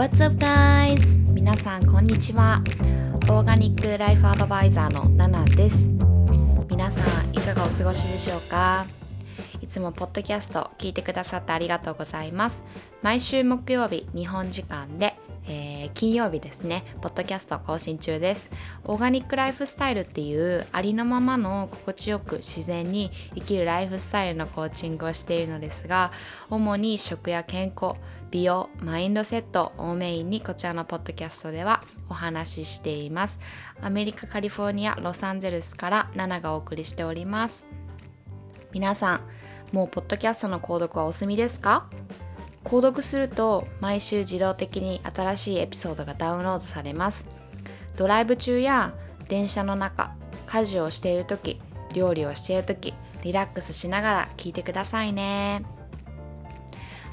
What's up guys? 皆さんこんにちは。オーガニックライフアドバイザーのナナです。皆さんいかがお過ごしでしょうか？いつもポッドキャスト聞いてくださってありがとうございます。毎週木曜日日本時間で、金曜日ですね、ポッドキャスト更新中です。オーガニックライフスタイルっていうありのままの心地よく自然に生きるライフスタイルのコーチングをしているのですが、主に食や健康、美容、マインドセットをメインにこちらのポッドキャストではお話ししています。アメリカ・カリフォルニア・ロサンゼルスからナナがお送りしております。皆さん、もうポッドキャストの購読はお済みですか？購読すると毎週自動的に新しいエピソードがダウンロードされます。ドライブ中や電車の中、家事をしている時、料理をしている時、リラックスしながら聞いてくださいね。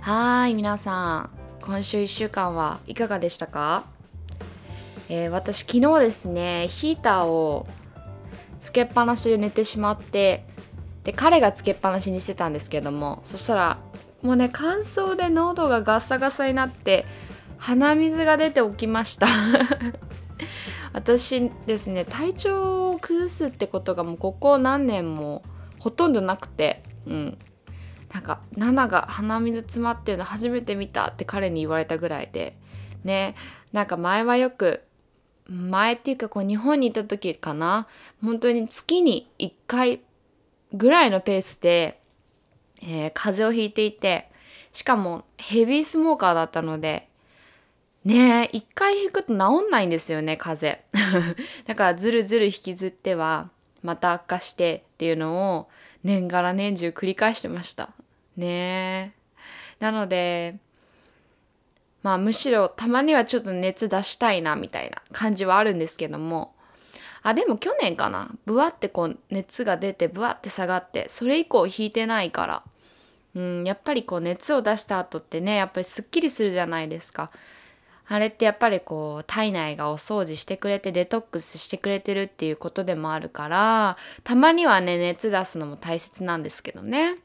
はい、皆さん、今週1週間はいかがでしたか、えー私昨日ですね、ヒーターをつけっぱなしで寝てしまって、で彼がつけっぱなしにしてたんですけどもそしたらもうね乾燥で喉がガサガサになって鼻水が出て起きました。私ですね体調を崩すってことがもうここ何年もほとんどなくてうん。なんか「ナナが鼻水詰まってるの初めて見た」って彼に言われたぐらいでね。なんか前はよく前っていうかこう日本にいた時かな。本当に月に1回ぐらいのペースで、えー風邪をひいていてしかもヘビースモーカーだったのでねえ一回引くと治んないんですよね風邪。だからずるずる引きずってはまた悪化してっていうのを年がら年中繰り返してました。ねえ。なのでまあむしろたまにはちょっと熱出したいなみたいな感じはあるんですけどもあでも去年かな。ブワってこう熱が出てブワって下がってそれ以降引いてないから。うんやっぱりこう熱を出した後ってねやっぱりすっきりするじゃないですか。あれってやっぱりこう体内がお掃除してくれてデトックスしてくれてるっていうことでもあるからたまにはね熱出すのも大切なんですけどね。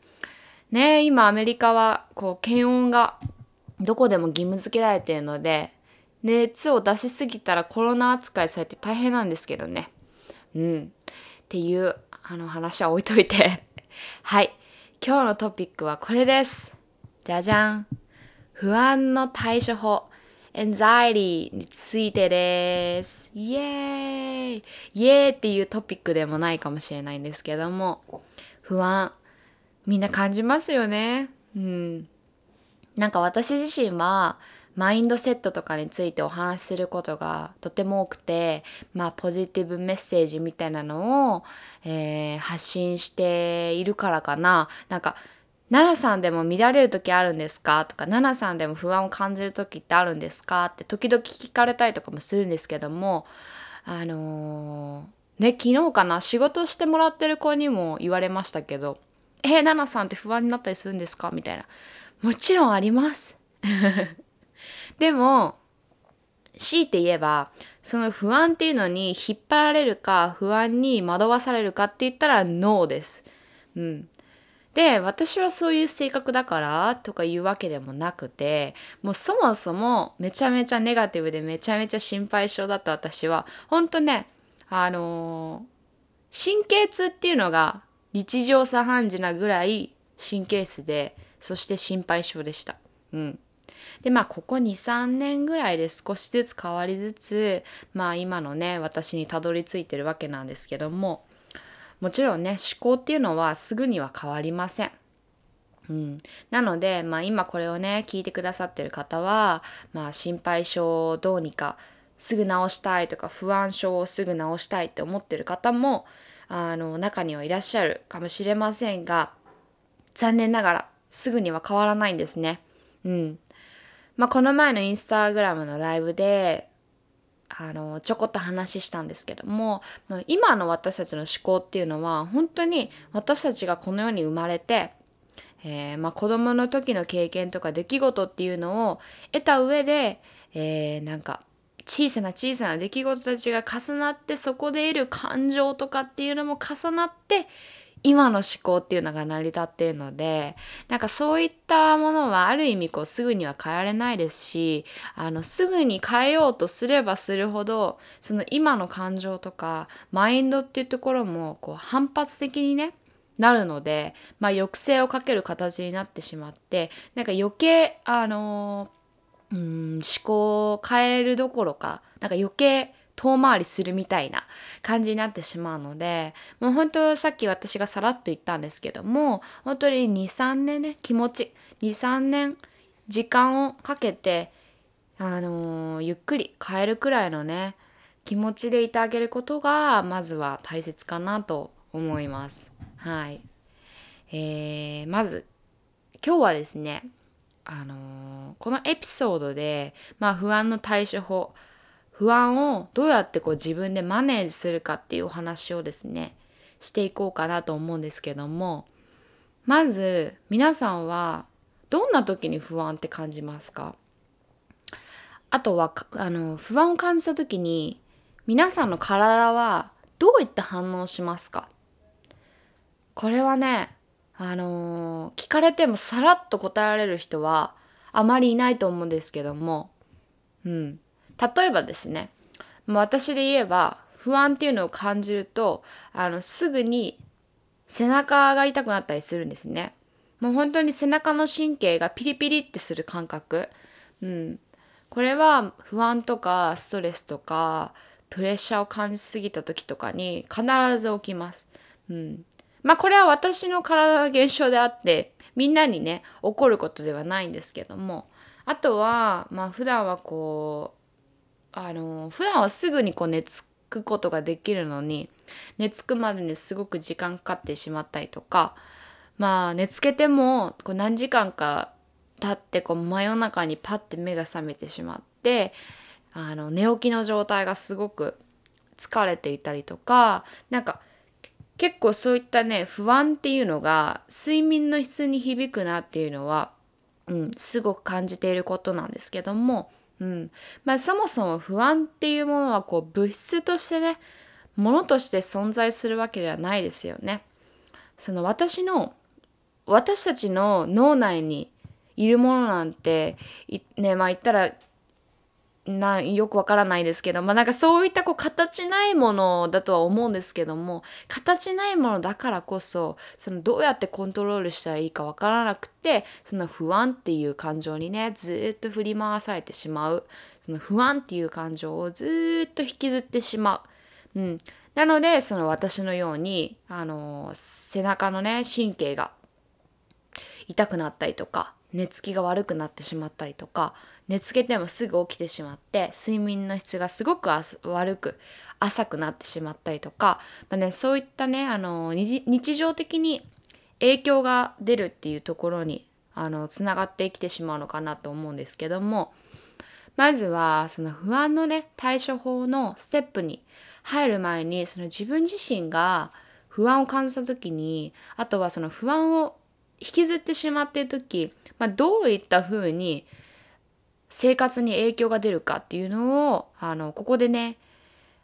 ね今アメリカはこう検温がどこでも義務付けられているので熱を出しすぎたらコロナ扱いされて大変なんですけどね。うん。っていうあの話は置いといて。はい。今日のトピックはこれです。じゃじゃん。不安の対処法。anxiety についてです。イエーイイエーイっていうトピックでもないかもしれないんですけども、不安。みんな感じますよね。うん。なんか私自身はマインドセットとかについてお話しすることがとても多くてまあポジティブメッセージみたいなのを、えー発信しているからかななんか「奈々さんでも乱れる時あるんですか?」とか「奈々さんでも不安を感じる時ってあるんですか?」って時々聞かれたりとかもするんですけどもあのーね昨日かな？仕事してもらってる子にも言われましたけど「えー、奈々さんって不安になったりするんですか?」みたいな。もちろんあります。でも強いて言えばその不安っていうのに引っ張られるか不安に惑わされるかって言ったらノーです。うん、で私はそういう性格だからとかいうわけでもなくてもうそもそもめちゃめちゃネガティブでめちゃめちゃ心配性だった私は本当ねあのー神経痛っていうのが日常茶飯事なぐらい神経質でそして心配性でした。うん。でまあここ23年ぐらいで少しずつ変わりつつまあ今のね私にたどり着いてるわけなんですけどももちろんね思考っていうのはすぐには変わりません。うん、なので、まあ、今これをね聞いてくださってる方は、まあ、心配性をどうにかすぐ治したいとか不安症をすぐ治したいって思ってる方もあの中にはいらっしゃるかもしれませんが残念ながらすぐには変わらないんですね。うん。まあこの前のインスタグラムのライブであのちょこっと話したんですけども今の私たちの思考っていうのは本当に私たちがこの世に生まれて、えーまあ、子供の時の経験とか出来事っていうのを得た上で、えーなんか小さな小さな出来事たちが重なってそこで得る感情とかっていうのも重なって今の思考っていうのが成り立っているのでなんかそういったものはある意味こうすぐには変えられないですしあのすぐに変えようとすればするほどその今の感情とかマインドっていうところもこう反発的にねなるので、まあ、抑制をかける形になってしまってなんか余計あのうん思考を変えるどころかなんか余計遠回りするみたいな感じになってしまうのでもう本当さっき私がさらっと言ったんですけども本当に23年ね気持ち23年時間をかけてあのー、ゆっくり変えるくらいのね気持ちでいてあげることがまずは大切かなと思います。はい。えー、まず今日はですねあのー、このエピソードで、まあ、不安の対処法不安をどうやってこう自分でマネージするかっていうお話をですねしていこうかなと思うんですけどもまず皆さんはどんな時に不安って感じますか？あとはあの不安を感じた時に皆さんの体はどういった反応しますか？これはねあのー、聞かれてもさらっと答えられる人はあまりいないと思うんですけどもうん。例えばですね私で言えば不安っていうのを感じるとあのすぐに背中が痛くなったりするんですね。もう本当に背中の神経がピリピリってする感覚。うん。これは不安とかストレスとかプレッシャーを感じすぎた時とかに必ず起きます。うん、まあこれは私の体の現象であってみんなにね起こることではないんですけども。あとはまあ普段はこうあの普段はすぐにこう寝つくことができるのに寝つくまでにすごく時間かかってしまったりとかまあ寝つけてもこう何時間か経ってこう真夜中にパッて目が覚めてしまってあの寝起きの状態がすごく疲れていたりとかなんか結構そういったね不安っていうのが睡眠の質に響くなっていうのは、うん、すごく感じていることなんですけどもうんまあ、そもそも不安っていうものはこう物質としてねものとして存在するわけではないですよね。その私の私たちの脳内にいるものなんてねまあ言ったらなよくわからないですけど、まあ、なんかそういったこう形ないものだとは思うんですけども形ないものだからこそそのどうやってコントロールしたらいいかわからなくてその不安っていう感情にねずっと振り回されてしまうその不安っていう感情をずっと引きずってしまう。うん、なのでその私のようにあの背中のね神経が痛くなったりとか寝つきが悪くなってしまったりとか寝つけてもすぐ起きてしまって睡眠の質がすごく悪く浅くなってしまったりとか、まあね、そういったねあの日常的に影響が出るっていうところにあのつながってきてしまうのかなと思うんですけどもまずはその不安のね対処法のステップに入る前にその自分自身が不安を感じた時にあとはその不安を引きずってしまっている時、まあ、どういったふうに生活に影響が出るかっていうのをあのここでね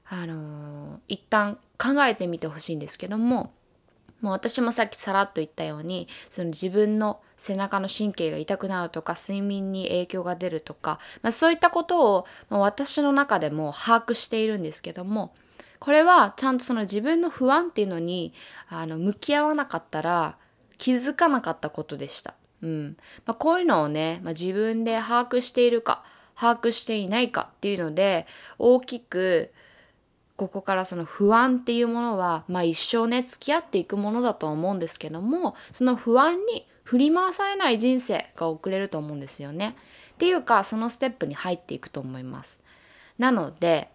あの一旦考えてみてほしいんですけどももう私もさっきさらっと言ったようにその自分の背中の神経が痛くなるとか睡眠に影響が出るとか、まあ、そういったことを、まあ、私の中でも把握しているんですけどもこれはちゃんとその自分の不安っていうのにあの向き合わなかったら気づかなかったことでした。うんまあ、こういうのをね、まあ、自分で把握しているか把握していないかっていうので大きくここからその不安っていうものは、まあ、一生ね付き合っていくものだと思うんですけどもその不安に振り回されない人生が送れると思うんですよね。っていうかそのステップに入っていくと思います。なので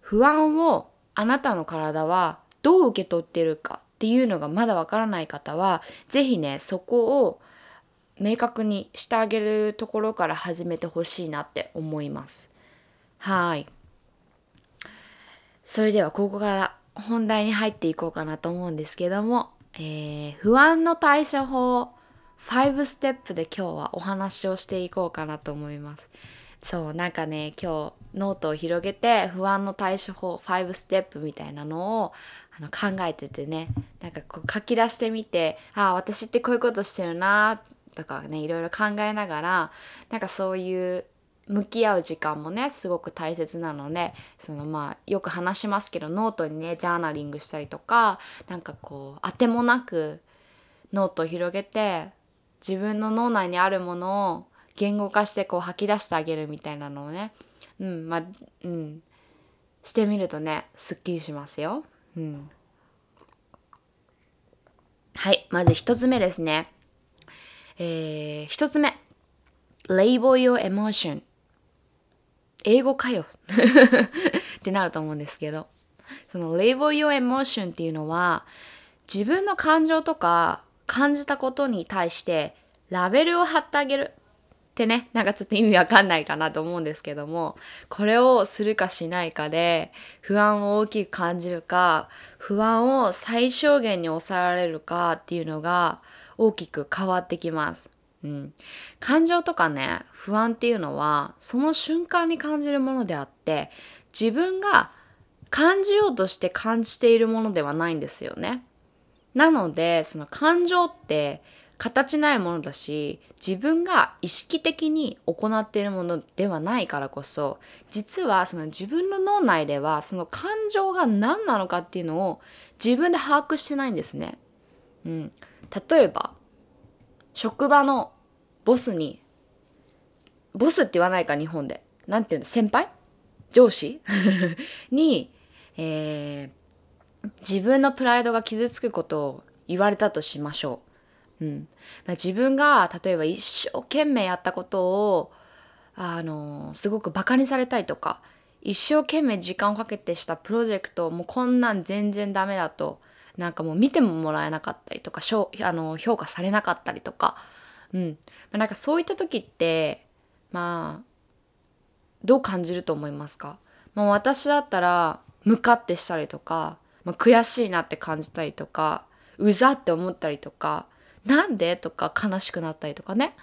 不安をあなたの体はどう受け取ってるかっていうのがまだわからない方は是非ねそこを明確にしてあげるところから始めてほしいなって思います。はい。それではここから本題に入っていこうかなと思うんですけども、えー、不安の対処法5ステップで今日はお話をしていこうかなと思います。そうなんかね今日ノートを広げて不安の対処法5ステップみたいなのをあの考えててねなんかこう書き出してみてああ私ってこういうことしてるなとかねいろいろ考えながらなんかそういう向き合う時間もねすごく大切なのでそのまあよく話しますけどノートにねジャーナリングしたりとかなんかこうあてもなくノートを広げて自分の脳内にあるものを言語化してこう吐き出してあげるみたいなのをねうんまあうんしてみるとねすっきりしますよ。うん、はいまず1つ目ですね。えー、1つ目。Label your emotion 英語かよ。ってなると思うんですけど。その Label your emotion っていうのは自分の感情とか感じたことに対してラベルを貼ってあげる。ってね。なんかちょっと意味わかんないかなと思うんですけども。これをするかしないかで不安を大きく感じるか不安を最小限に抑えられるかっていうのが大きく変わってきます。うん、感情とかね不安っていうのはその瞬間に感じるものであって自分が感じようとして感じているものではないんですよね。なのでその感情って形ないものだし自分が意識的に行っているものではないからこそ実はその自分の脳内ではその感情が何なのかっていうのを自分で把握してないんですね。うん、例えば職場のボスにボスって言わないか日本で。何て言うの？先輩？上司？に、えー、自分のプライドが傷つくことを言われたとしましょう。うん。まあ、自分が例えば一生懸命やったことをあのすごくバカにされたいとか一生懸命時間をかけてしたプロジェクトもうこんなん全然ダメだとなんかもう見てももらえなかったりとかあの評価されなかったりとか、うん。ま、なんかそういった時ってまあどう感じると思いますか、まあ、私だったらムカってしたりとか、まあ、悔しいなって感じたりとかうざって思ったりとかなんでとか悲しくなったりとかね。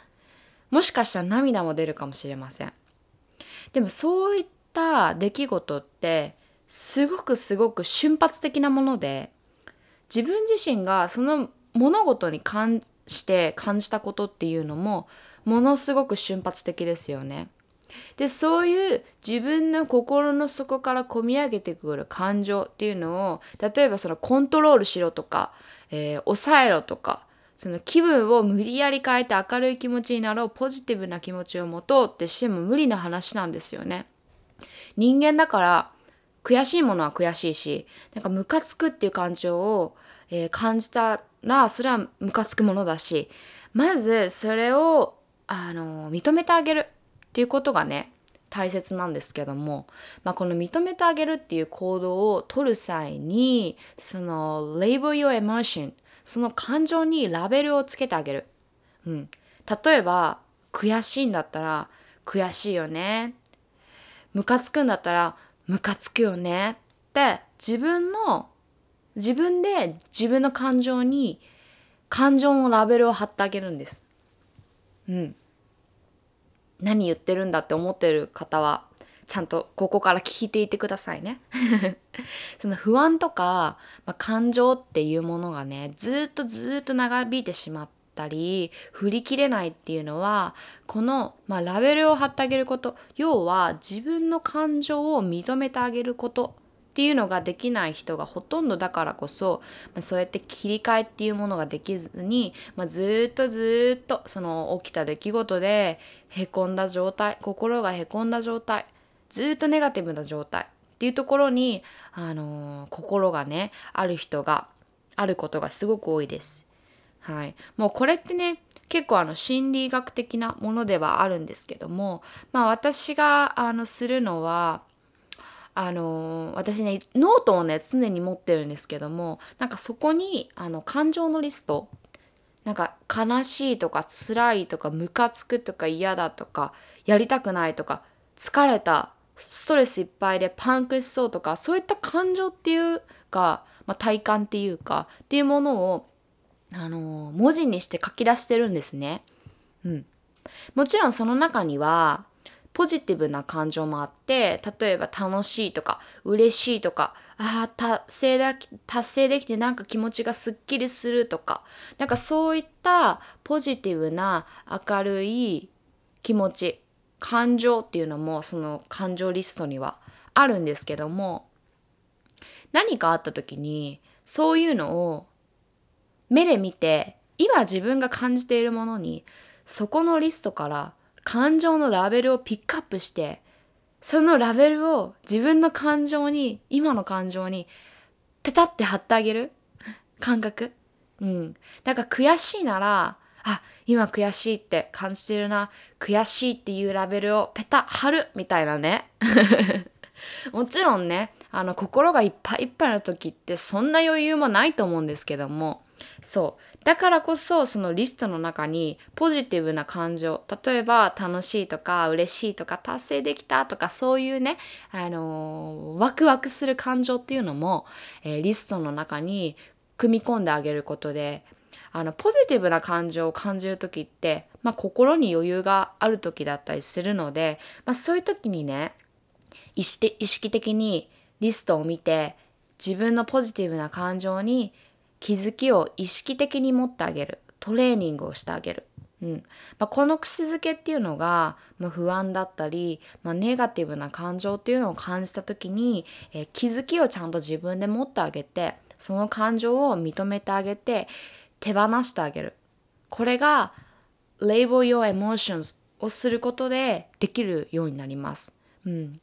もしかしたら涙も出るかもしれません。でもそういった出来事ってすごくすごく瞬発的なもので自分自身がその物事に関して感じたことっていうのもものすごく瞬発的ですよね。でそういう自分の心の底から込み上げてくる感情っていうのを例えばそのコントロールしろとか、えー、抑えろとかその気分を無理やり変えて明るい気持ちになろうポジティブな気持ちを持とうってしても無理な話なんですよね。人間だから悔しいものは悔しいしなんかムカつくっていう感情を、えー、感じたらそれはムカつくものだしまずそれをあの認めてあげるっていうことがね大切なんですけども、まあ、この認めてあげるっていう行動を取る際にその label your emotion その感情にラベルをつけてあげる、うん、例えば悔しいんだったら悔しいよね。ムカつくんだったらムカつくよねって自分の自分で自分の感情に感情のラベルを貼ってあげるんです。うん。何言ってるんだって思ってる方はちゃんとここから聞いていてくださいね。その不安とか、まあ、感情っていうものがねずっとずっと長引いてしまっったり振り切れないっていうのはこの、まあ、ラベルを貼ってあげること要は自分の感情を認めてあげることっていうのができない人がほとんどだからこそ、まあ、そうやって切り替えっていうものができずに、まあ、ずっとずっとその起きた出来事でへこんだ状態心がへこんだ状態ずっとネガティブな状態っていうところに、あのー、心がねある人があることがすごく多いです。はい、もうこれってね結構あの心理学的なものではあるんですけどもまあ私があのするのはあの私ねノートをね常に持ってるんですけどもなんかそこにあの感情のリストなんか悲しいとか辛いとかムカつくとか嫌だとかやりたくないとか疲れたストレスいっぱいでパンクしそうとかそういった感情っていうか、まあ、体感っていうかっていうものを、あの文字にして書き出してるんですね。うん、もちろんその中にはポジティブな感情もあって例えば楽しいとか嬉しいとかああ達成だ達成できてなんか気持ちがすっきりするとかなんかそういったポジティブな明るい気持ち感情っていうのもその感情リストにはあるんですけども何かあった時にそういうのを目で見て今自分が感じているものにそこのリストから感情のラベルをピックアップしてそのラベルを自分の感情に今の感情にペタって貼ってあげる？感覚？うん。だから悔しいならあ今悔しいって感じてるな。悔しいっていうラベルをペタ貼るみたいなね。もちろんねあの心がいっぱいいっぱいの時ってそんな余裕もないと思うんですけどもそう。だからこそそのリストの中にポジティブな感情例えば楽しいとか嬉しいとか達成できたとかそういうね、あのー、ワクワクする感情っていうのも、えー、リストの中に組み込んであげることであのポジティブな感情を感じる時って、まあ、心に余裕がある時だったりするので、まあ、そういう時にね意識的にリストを見て自分のポジティブな感情に気づきを意識的に持ってあげる。トレーニングをしてあげる、うん。まあ、この癖づけっていうのが、まあ、不安だったり、まあ、ネガティブな感情っていうのを感じた時に、えー、気づきをちゃんと自分で持ってあげてその感情を認めてあげて手放してあげる。これが Label Your Emotions をすることでできるようになります。うん。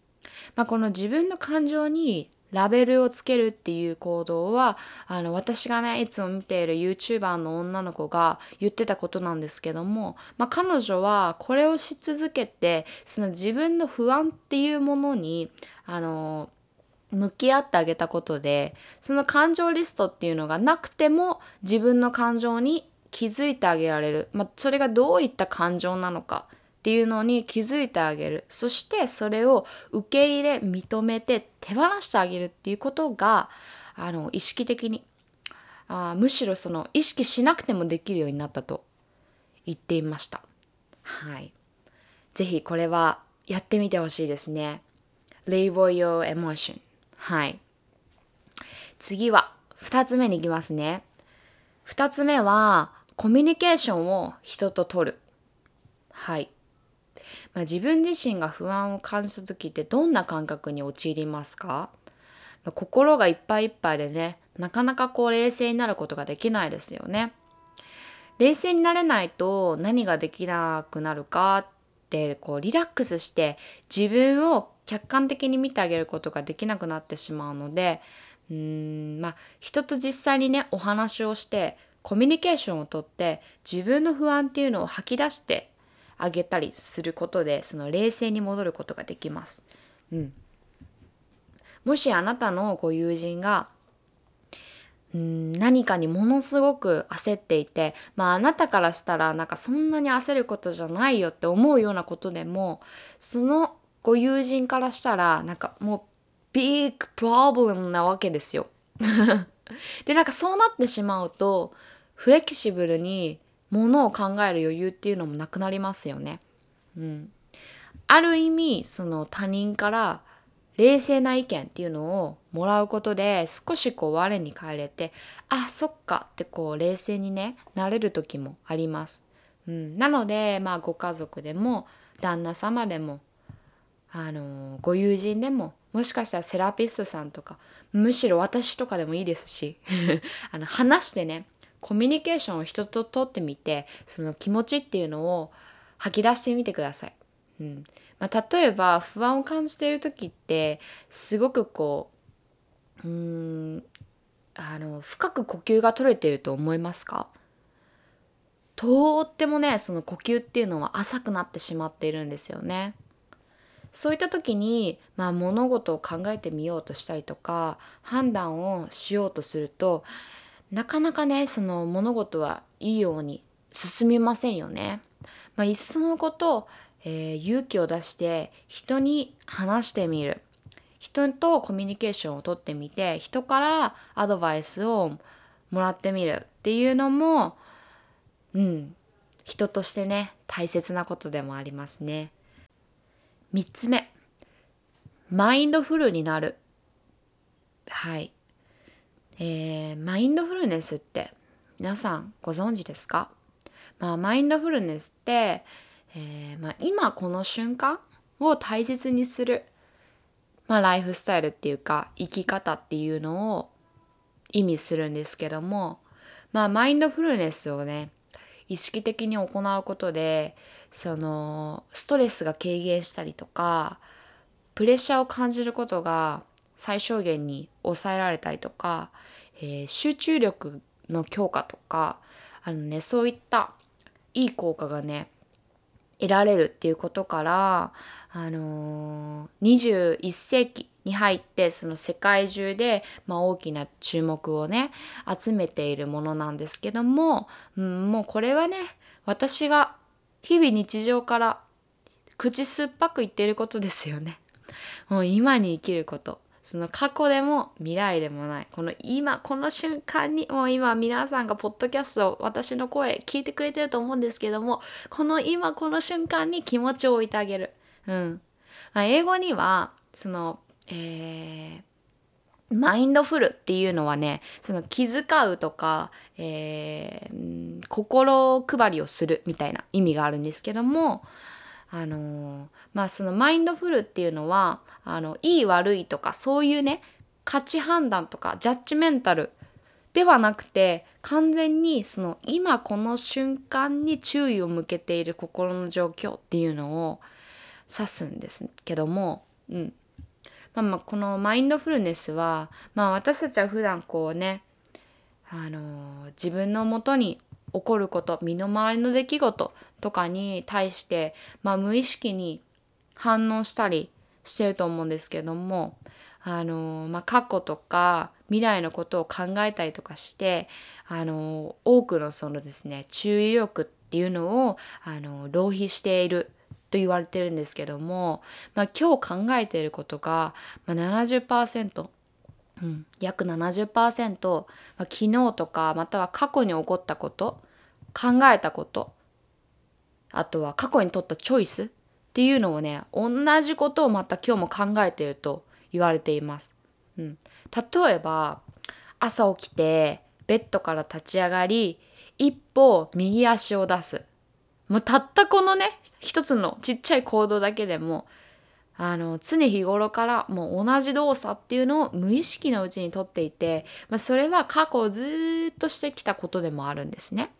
まあ、この自分の感情にラベルをつけるっていう行動はあの私がねいつも見ている YouTuber の女の子が言ってたことなんですけども、まあ、彼女はこれをし続けてその自分の不安っていうものにあの向き合ってあげたことでその感情リストっていうのがなくても自分の感情に気づいてあげられる、まあ、それがどういった感情なのかっていうのに気づいてあげる。そしてそれを受け入れ認めて手放してあげるっていうことがあの意識的にあむしろその意識しなくてもできるようになったと言っていました。はい。是非これはやってみてほしいですね。Label your emotion はい。次は2つ目に行きますね。2つ目はコミュニケーションを人と取る。はい。まあ、自分自身が不安を感じた時ってどんな感覚に陥りますか、まあ、心がいっぱいいっぱいでねなかなかこう冷静になることができないですよね。冷静になれないと何ができなくなるかってこうリラックスして自分を客観的に見てあげることができなくなってしまうのでうんまあ人と実際にねお話をしてコミュニケーションをとって自分の不安っていうのを吐き出してあげたりすることでその冷静に戻ることができます。うん、もしあなたのご友人がうん何かにものすごく焦っていてまああなたからしたらなんかそんなに焦ることじゃないよって思うようなことでもそのご友人からしたらなんかもうビッグプロブレムなわけですよ。でなんかそうなってしまうとフレキシブルにものを考える余裕っていうのもなくなりますよね。うん、ある意味その他人から冷静な意見っていうのをもらうことで少しこう我に返れてあそっかってこう冷静にねなれる時もあります。うん、なのでまあご家族でも旦那様でもあのご友人でももしかしたらセラピストさんとかむしろ私とかでもいいですし あの話してねコミュニケーションを人と取ってみてその気持ちっていうのを吐き出してみてください。うんまあ、例えば不安を感じている時ってすごくこううんあの深く呼吸が取れていると思いますか？とってもねその呼吸っていうのは浅くなってしまっているんですよね。そういった時に、まあ、物事を考えてみようとしたりとか判断をしようとするとなかなかねその物事はいいように進みませんよね。まあ、いっそのこと、えー、勇気を出して人に話してみる。人とコミュニケーションをとってみて人からアドバイスをもらってみる。っていうのもうん人としてね大切なことでもありますね。3つ目。マインドフルになる。はい。えー、マインドフルネスって皆さんご存知ですか、まあ、マインドフルネスって、えーまあ、今この瞬間を大切にする、まあ、ライフスタイルっていうか生き方っていうのを意味するんですけども、まあ、マインドフルネスをね意識的に行うことでそのストレスが軽減したりとかプレッシャーを感じることが最小限に抑えられたりとか、えー、集中力の強化とかあのねそういったいい効果がね得られるっていうことからあのー、21世紀に入ってその世界中で、まあ、大きな注目をね集めているものなんですけども、うん、もうこれはね私が日々日常から口酸っぱく言っていることですよね。もう今に生きることその過去でも未来でもないこの今この瞬間にもう今皆さんがポッドキャスト私の声聞いてくれてると思うんですけどもこの今この瞬間に気持ちを置いてあげる。うんまあ、英語にはそのえー、マインドフルっていうのはねその気遣うとか、えー、心配りをするみたいな意味があるんですけどもあのー、まあそのマインドフルっていうのはあのいい悪いとかそういうね価値判断とかジャッジメンタルではなくて完全にその今この瞬間に注意を向けている心の状況っていうのを指すんですけども、うん、まあ、まあこのマインドフルネスは、まあ、私たちは普段こうね、あの自分のもとに起こること身の回りの出来事とかに対して、まあ、無意識に反応したりしてると思うんですけども、あのまあ、過去とか未来のことを考えたりとかして、あの多くのそのですね注意力っていうのをあの浪費していると言われてるんですけども、まあ、今日考えていることが、まあ70%、うん、約70%、まあ、昨日とかまたは過去に起こったこと考えたことあとは過去に取ったチョイスっていうのをね同じことをまた今日も考えていると言われています。うん、例えば朝起きてベッドから立ち上がり一歩右足を出すもうたったこのね一つのちっちゃい行動だけでもあの常日頃からもう同じ動作っていうのを無意識のうちにとっていて、まあ、それは過去をずっとしてきたことでもあるんですね。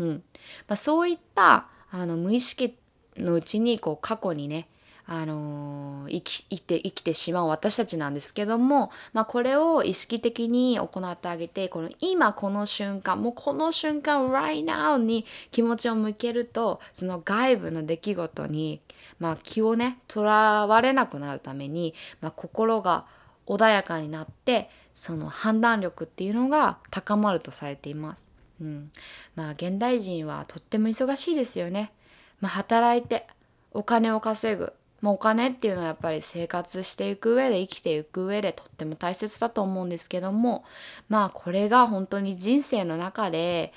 うんまあ、そういったあの無意識のうちにこう過去にねあのー、生き生きて生きてしまう私たちなんですけども、まあ、これを意識的に行ってあげてこの今この瞬間もうこの瞬間 right now に気持ちを向けるとその外部の出来事に、まあ、気をねとらわれなくなるために、まあ、心が穏やかになってその判断力っていうのが高まるとされています。うん、まあ現代人はとっても忙しいですよね。まあ、働いてお金を稼ぐまあ、お金っていうのはやっぱり生活していく上で生きていく上でとっても大切だと思うんですけどもまあこれが本当に人生の中で、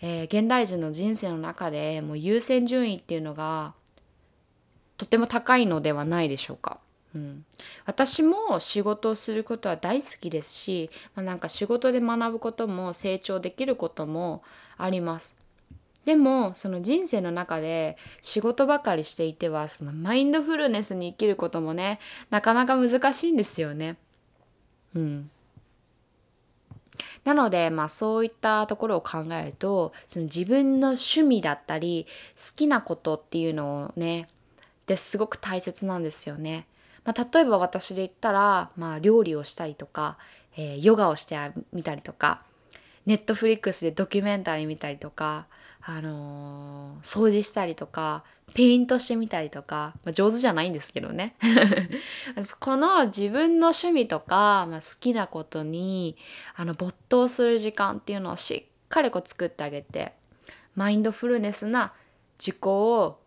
えー、現代人の人生の中でもう優先順位っていうのがとっても高いのではないでしょうか。うん、私も仕事をすることは大好きですし、まあ、なんか仕事で学ぶことも成長できることもあります。でもその人生の中で仕事ばかりしていてはそのマインドフルネスに生きることもねなかなか難しいんですよね。うん、なのでまあそういったところを考えるとその自分の趣味だったり好きなことっていうのをねですごく大切なんですよね。まあ、例えば私で言ったら、まあ、料理をしたりとか、えー、ヨガをしてみたりとかネットフリックスでドキュメンタリー見たりとかあのー、掃除したりとかペイントしてみたりとか、まあ、上手じゃないんですけどね この自分の趣味とか、まあ、好きなことにあの没頭する時間っていうのをしっかりこう作ってあげてマインドフルネスな自己を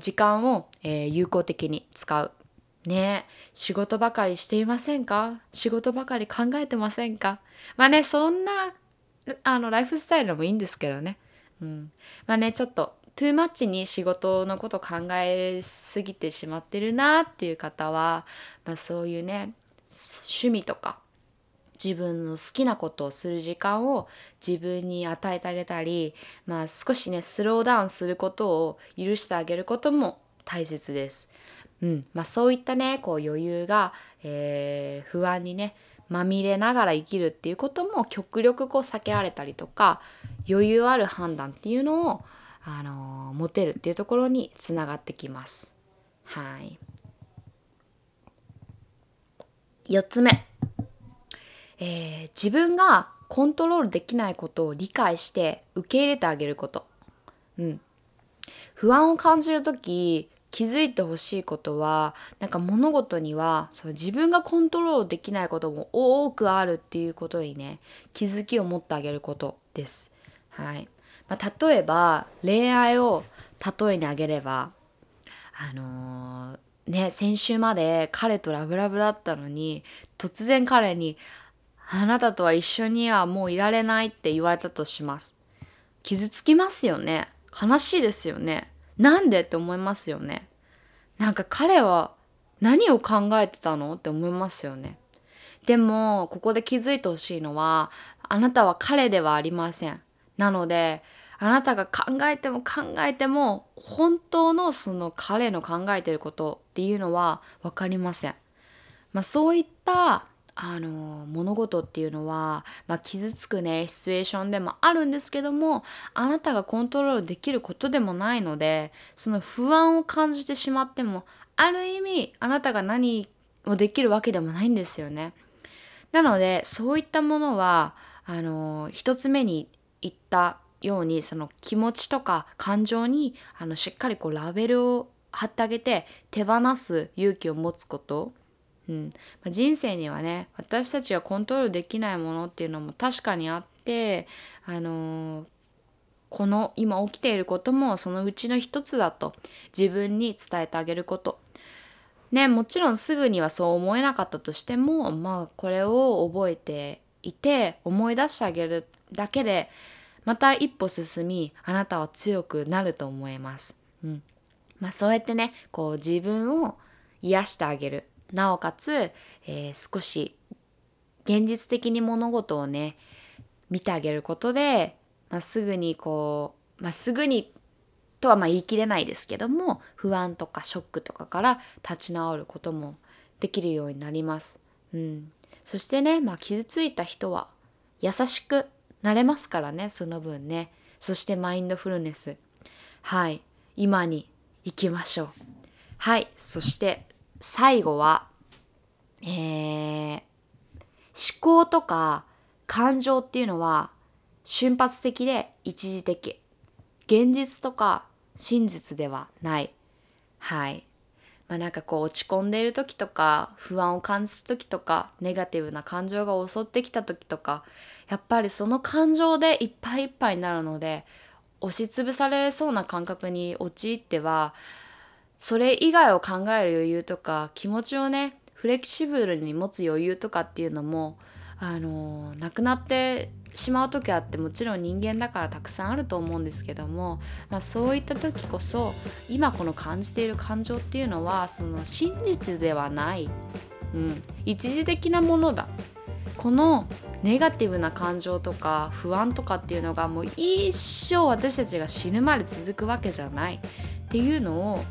時間を、えー、有効的に使う。ね。仕事ばかりしていませんか？仕事ばかり考えてませんか？まあねそんなあのライフスタイルもいいんですけどね。うん、まあねちょっとトゥーマッチに仕事のこと考えすぎてしまってるなっていう方は、まあ、そういうね趣味とか自分の好きなことをする時間を自分に与えてあげたり、まあ、少しねスローダウンすることを許してあげることも大切です。うんまあ、そういったねこう余裕が、えー、不安にねまみれながら生きるっていうことも極力こう避けられたりとか余裕ある判断っていうのを、あのー、持てるっていうところにつながってきます。はい。4つ目、えー、自分がコントロールできないことを理解して受け入れてあげること。うん。不安を感じる時気づいてほしいことはなんか物事にはその自分がコントロールできないことも多くあるっていうことにね気づきを持ってあげることです。はいまあ、例えば恋愛を例えにあげればあのー、ね先週まで彼とラブラブだったのに突然彼に「あなたとは一緒にはもういられない」って言われたとします。傷つきますよね。悲しいですよね。なんでって思いますよね。なんか彼は何を考えてたのって思いますよね。でも、ここで気づいてほしいのは、あなたは彼ではありません。なので、あなたが考えても考えても、本当のその彼の考えてることっていうのは分かりません。まあそういったあの物事っていうのは、まあ、傷つくねシチュエーションでもあるんですけどもあなたがコントロールできることでもないのでその不安を感じてしまってもある意味あなたが何をできるわけでもないんですよね。なのでそういったものはあの一つ目に言ったようにその気持ちとか感情にあのしっかりこうラベルを貼ってあげて手放す勇気を持つことうんまあ、人生にはね私たちがコントロールできないものっていうのも確かにあってあのー、この今起きていることもそのうちの一つだと自分に伝えてあげること。ね、もちろんすぐにはそう思えなかったとしてもまあこれを覚えていて思い出してあげるだけでまた一歩進みあなたは強くなると思います。うんまあ、そうやってねこう自分を癒してあげるなおかつ、えー、少し現実的に物事をね見てあげることで、まあ、すぐにこう、まあ、すぐにとはま言い切れないですけども不安とかショックとかから立ち直ることもできるようになります。うん、そしてね、まあ、傷ついた人は優しくなれますからねその分ね。そしてマインドフルネス。はい。今に行きましょう。はい。そして最後は、えー、思考とか感情っていうのは瞬発的で一時的。現実とか真実ではない。はい。まあなんかこう落ち込んでいる時とか不安を感じた時とかネガティブな感情が襲ってきた時とかやっぱりその感情でいっぱいいっぱいになるので押しつぶされそうな感覚に陥ってはそれ以外を考える余裕とか気持ちをねフレキシブルに持つ余裕とかっていうのもあのなくなってしまう時あってもちろん人間だからたくさんあると思うんですけども、まあ、そういった時こそ今この感じている感情っていうのはその真実ではない、うん、一時的なものだ。このネガティブな感情とか不安とかっていうのがもう一生私たちが死ぬまで続くわけじゃないっていうのを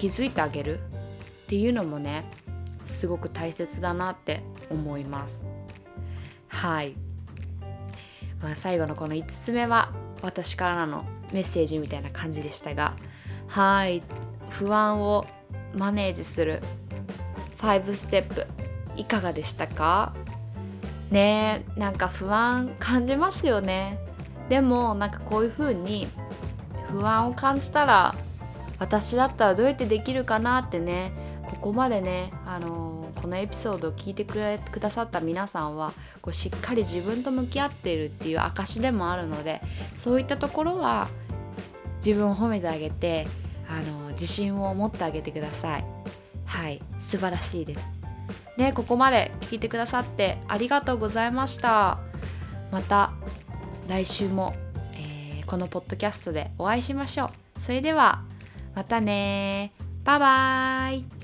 気づいてあげる。っていうのもねすごく大切だなって思います。はい。まあ最後のこの5つ目は私からのメッセージみたいな感じでしたがはい。不安をマネージする5ステップいかがでしたか？ねえなんか不安感じますよね。でもなんかこういう風に不安を感じたら私だったらどうやってできるかなってねここまでね、あのー、このエピソードを聞いてくれくださった皆さんはこうしっかり自分と向き合っているっていう証でもあるのでそういったところは自分を褒めてあげて、あのー、自信を持ってあげてください。はい。素晴らしいです。ねここまで聞いてくださってありがとうございました。また来週もえこのポッドキャストでお会いしましょう。それでは。またねバイバイ。